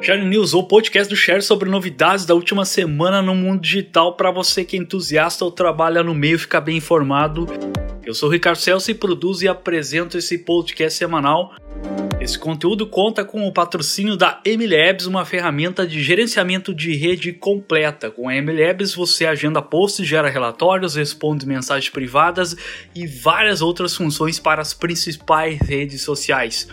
Share News, o podcast do Share sobre novidades da última semana no mundo digital para você que é entusiasta ou trabalha no meio ficar bem informado. Eu sou o Ricardo Celso e produzo e apresento esse podcast semanal. Esse conteúdo conta com o patrocínio da MLabs, uma ferramenta de gerenciamento de rede completa. Com a MLabs você agenda posts, gera relatórios, responde mensagens privadas e várias outras funções para as principais redes sociais.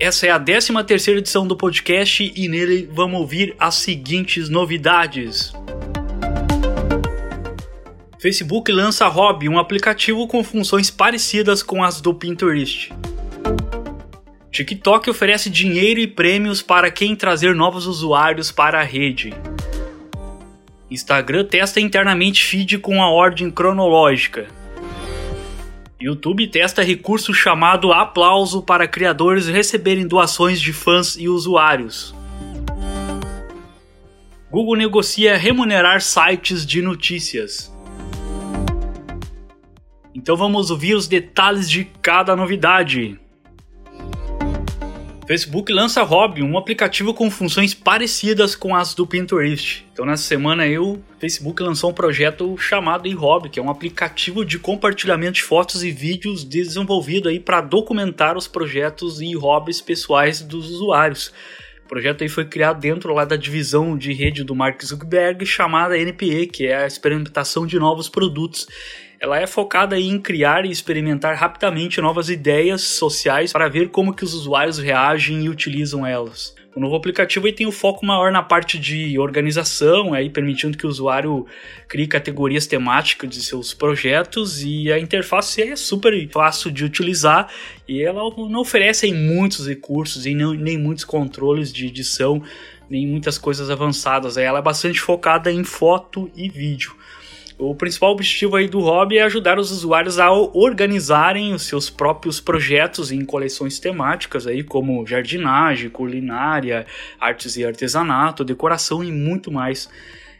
Essa é a 13 terceira edição do podcast e nele vamos ouvir as seguintes novidades. Facebook lança Hobby, um aplicativo com funções parecidas com as do Pinterest. TikTok oferece dinheiro e prêmios para quem trazer novos usuários para a rede. Instagram testa internamente feed com a ordem cronológica. YouTube testa recurso chamado Aplauso para criadores receberem doações de fãs e usuários. Google negocia remunerar sites de notícias. Então vamos ouvir os detalhes de cada novidade. Facebook lança Hobby, um aplicativo com funções parecidas com as do Pinterest. Então nessa semana o Facebook lançou um projeto chamado Hobby, que é um aplicativo de compartilhamento de fotos e vídeos desenvolvido aí para documentar os projetos e hobbies pessoais dos usuários. O projeto aí foi criado dentro lá da divisão de rede do Mark Zuckerberg chamada NPE, que é a experimentação de novos produtos ela é focada em criar e experimentar rapidamente novas ideias sociais para ver como que os usuários reagem e utilizam elas. O novo aplicativo tem o um foco maior na parte de organização, aí permitindo que o usuário crie categorias temáticas de seus projetos e a interface é super fácil de utilizar e ela não oferece muitos recursos e não, nem muitos controles de edição, nem muitas coisas avançadas. Ela é bastante focada em foto e vídeo. O principal objetivo aí do hobby é ajudar os usuários a organizarem os seus próprios projetos em coleções temáticas aí como jardinagem, culinária, artes e artesanato, decoração e muito mais.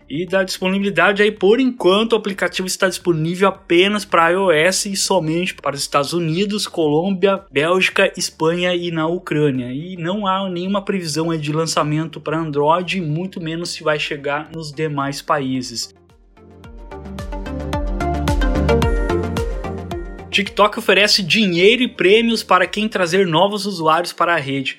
E da disponibilidade aí por enquanto o aplicativo está disponível apenas para iOS e somente para os Estados Unidos, Colômbia, Bélgica, Espanha e na Ucrânia. E não há nenhuma previsão aí de lançamento para Android, muito menos se vai chegar nos demais países. TikTok oferece dinheiro e prêmios para quem trazer novos usuários para a rede.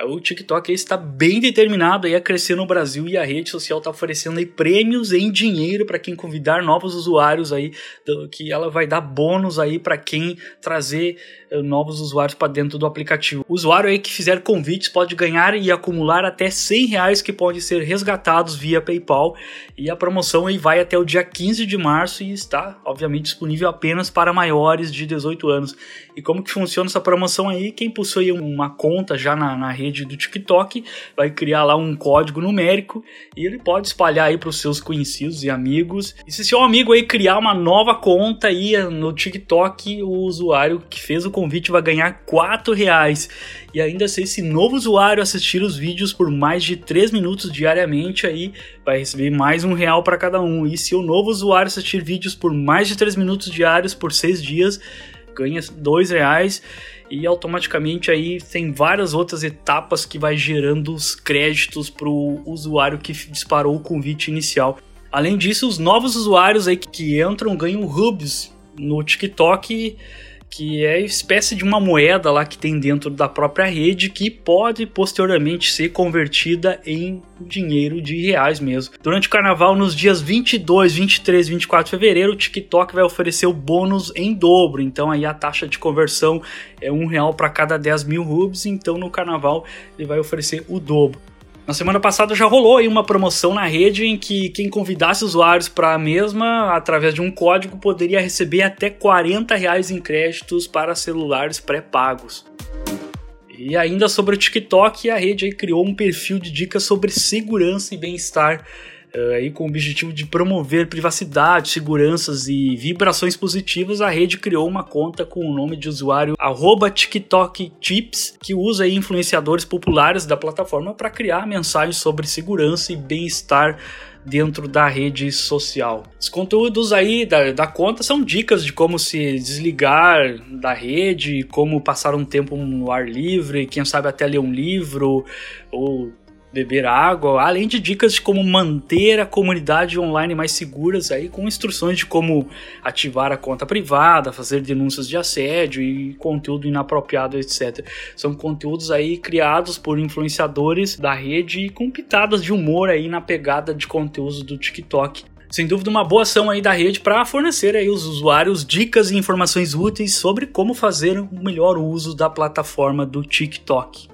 O TikTok está bem determinado a crescer no Brasil e a rede social está oferecendo aí prêmios em dinheiro para quem convidar novos usuários aí, que ela vai dar bônus aí para quem trazer eh, novos usuários para dentro do aplicativo. O usuário aí que fizer convites pode ganhar e acumular até 100 reais que podem ser resgatados via PayPal e a promoção aí vai até o dia 15 de março e está obviamente disponível apenas para maiores de 18 anos. E como que funciona essa promoção aí? Quem possui uma conta já na, na rede do TikTok vai criar lá um código numérico e ele pode espalhar aí para os seus conhecidos e amigos. E se seu amigo aí criar uma nova conta aí no TikTok, o usuário que fez o convite vai ganhar 4 reais. E ainda se esse novo usuário assistir os vídeos por mais de 3 minutos diariamente, aí vai receber mais um real para cada um. E se o novo usuário assistir vídeos por mais de 3 minutos diários por 6 dias, ganha 2 reais e automaticamente aí tem várias outras etapas que vai gerando os créditos para o usuário que disparou o convite inicial. Além disso, os novos usuários aí que entram ganham hubs no TikTok que é espécie de uma moeda lá que tem dentro da própria rede que pode posteriormente ser convertida em dinheiro de reais mesmo. Durante o carnaval, nos dias 22, 23 e 24 de fevereiro, o TikTok vai oferecer o bônus em dobro. Então aí a taxa de conversão é um real para cada 10 mil rubs. Então no carnaval ele vai oferecer o dobro. Na semana passada já rolou aí uma promoção na rede em que quem convidasse usuários para a mesma, através de um código, poderia receber até 40 reais em créditos para celulares pré-pagos. E ainda sobre o TikTok, a rede criou um perfil de dicas sobre segurança e bem-estar aí com o objetivo de promover privacidade, seguranças e vibrações positivas, a rede criou uma conta com o nome de usuário @TikTokTips, que usa influenciadores populares da plataforma para criar mensagens sobre segurança e bem-estar dentro da rede social. Os conteúdos aí da, da conta são dicas de como se desligar da rede, como passar um tempo no ar livre, quem sabe até ler um livro ou beber água, além de dicas de como manter a comunidade online mais seguras aí com instruções de como ativar a conta privada, fazer denúncias de assédio e conteúdo inapropriado, etc. São conteúdos aí criados por influenciadores da rede e com pitadas de humor aí na pegada de conteúdos do TikTok. Sem dúvida uma boa ação aí da rede para fornecer aí aos usuários dicas e informações úteis sobre como fazer o melhor uso da plataforma do TikTok.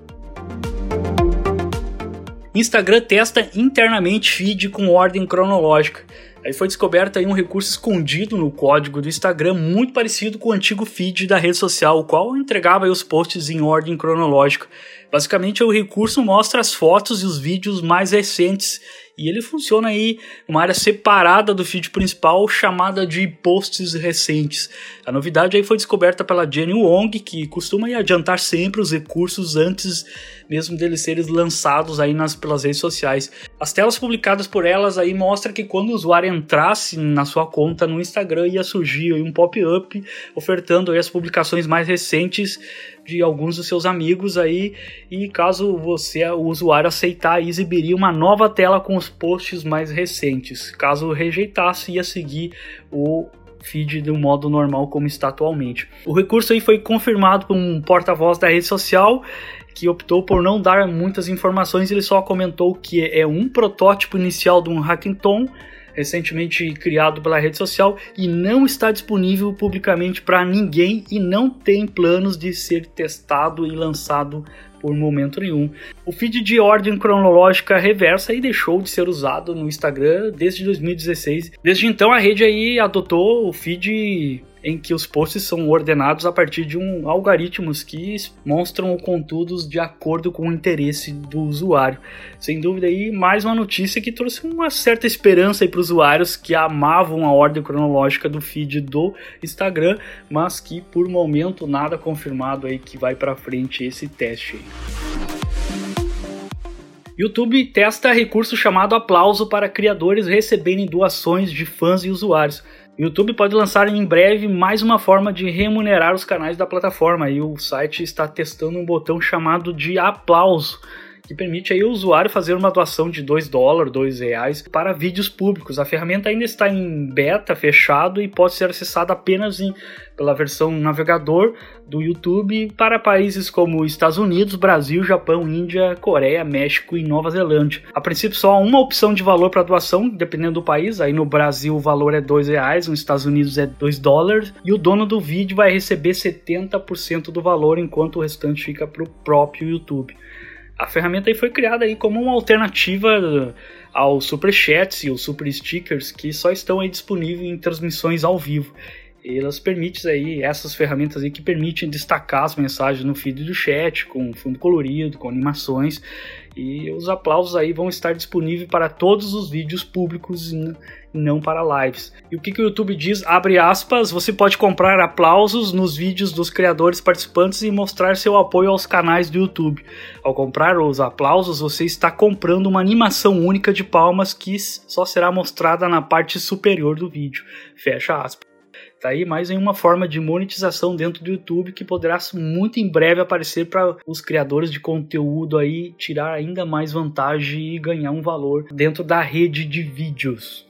Instagram testa internamente feed com ordem cronológica. Aí foi descoberto aí um recurso escondido no código do Instagram, muito parecido com o antigo feed da rede social, o qual entregava os posts em ordem cronológica. Basicamente, o recurso mostra as fotos e os vídeos mais recentes e ele funciona aí uma área separada do feed principal chamada de posts recentes. A novidade aí foi descoberta pela Jenny Wong, que costuma adiantar sempre os recursos antes mesmo deles serem lançados aí nas, pelas redes sociais. As telas publicadas por elas aí mostram que quando o usuário entrasse na sua conta no Instagram ia surgir um pop-up ofertando as publicações mais recentes de alguns dos seus amigos aí e caso você o usuário aceitar exibiria uma nova tela com os posts mais recentes. Caso rejeitasse ia seguir o feed do modo normal como está atualmente. O recurso aí foi confirmado por um porta-voz da rede social que optou por não dar muitas informações, ele só comentou que é um protótipo inicial de um hackathon recentemente criado pela rede social e não está disponível publicamente para ninguém e não tem planos de ser testado e lançado por momento nenhum. O feed de ordem cronológica reversa aí deixou de ser usado no Instagram desde 2016. Desde então a rede aí adotou o feed em que os posts são ordenados a partir de um algoritmos que mostram conteúdos de acordo com o interesse do usuário. Sem dúvida aí, mais uma notícia que trouxe uma certa esperança para os usuários que amavam a ordem cronológica do feed do Instagram, mas que por momento nada confirmado aí que vai para frente esse teste. Aí. YouTube testa recurso chamado aplauso para criadores receberem doações de fãs e usuários. YouTube pode lançar em breve mais uma forma de remunerar os canais da plataforma. E o site está testando um botão chamado de aplauso que permite aí o usuário fazer uma doação de 2 dólares, 2 reais para vídeos públicos. A ferramenta ainda está em beta fechado e pode ser acessada apenas em, pela versão navegador do YouTube para países como Estados Unidos, Brasil, Japão, Índia, Coreia, México e Nova Zelândia. A princípio só há uma opção de valor para doação, dependendo do país. Aí no Brasil o valor é 2 reais, nos Estados Unidos é 2 dólares e o dono do vídeo vai receber 70% do valor, enquanto o restante fica para o próprio YouTube a ferramenta aí foi criada aí como uma alternativa aos super chats e os super stickers que só estão aí disponíveis em transmissões ao vivo. Elas permitem aí essas ferramentas aí que permitem destacar as mensagens no feed do chat com fundo colorido, com animações e os aplausos aí vão estar disponíveis para todos os vídeos públicos e não para lives. E o que, que o YouTube diz? Abre aspas, você pode comprar aplausos nos vídeos dos criadores participantes e mostrar seu apoio aos canais do YouTube. Ao comprar os aplausos, você está comprando uma animação única de palmas que só será mostrada na parte superior do vídeo. Fecha aspas. Tá aí mais uma forma de monetização dentro do YouTube que poderá muito em breve aparecer para os criadores de conteúdo aí tirar ainda mais vantagem e ganhar um valor dentro da rede de vídeos.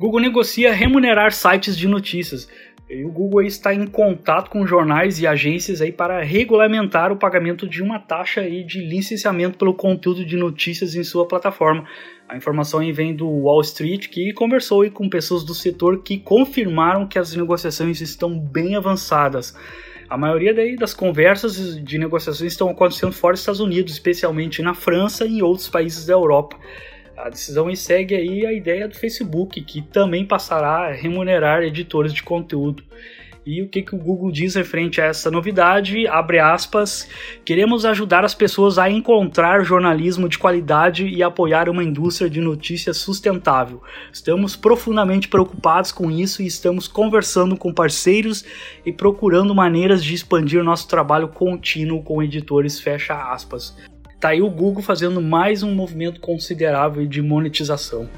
Google negocia remunerar sites de notícias. E o Google está em contato com jornais e agências aí para regulamentar o pagamento de uma taxa aí de licenciamento pelo conteúdo de notícias em sua plataforma. A informação vem do Wall Street, que conversou com pessoas do setor que confirmaram que as negociações estão bem avançadas. A maioria das conversas de negociações estão acontecendo fora dos Estados Unidos, especialmente na França e em outros países da Europa. A decisão segue aí a ideia do Facebook, que também passará a remunerar editores de conteúdo. E o que, que o Google diz referente a essa novidade? Abre aspas, queremos ajudar as pessoas a encontrar jornalismo de qualidade e apoiar uma indústria de notícias sustentável. Estamos profundamente preocupados com isso e estamos conversando com parceiros e procurando maneiras de expandir nosso trabalho contínuo com editores, fecha aspas. Tá aí o Google fazendo mais um movimento considerável de monetização.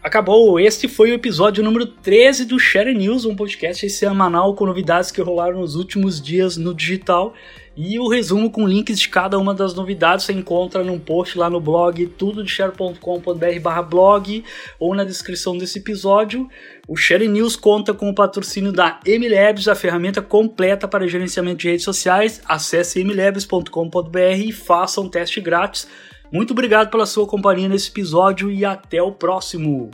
Acabou, este foi o episódio número 13 do Share News, um podcast semanal com novidades que rolaram nos últimos dias no digital. E o resumo com links de cada uma das novidades você encontra num post lá no blog tudodeshare.com.br blog ou na descrição desse episódio. O Share News conta com o patrocínio da MLabs, a ferramenta completa para gerenciamento de redes sociais. Acesse mlabs.com.br e faça um teste grátis. Muito obrigado pela sua companhia nesse episódio e até o próximo.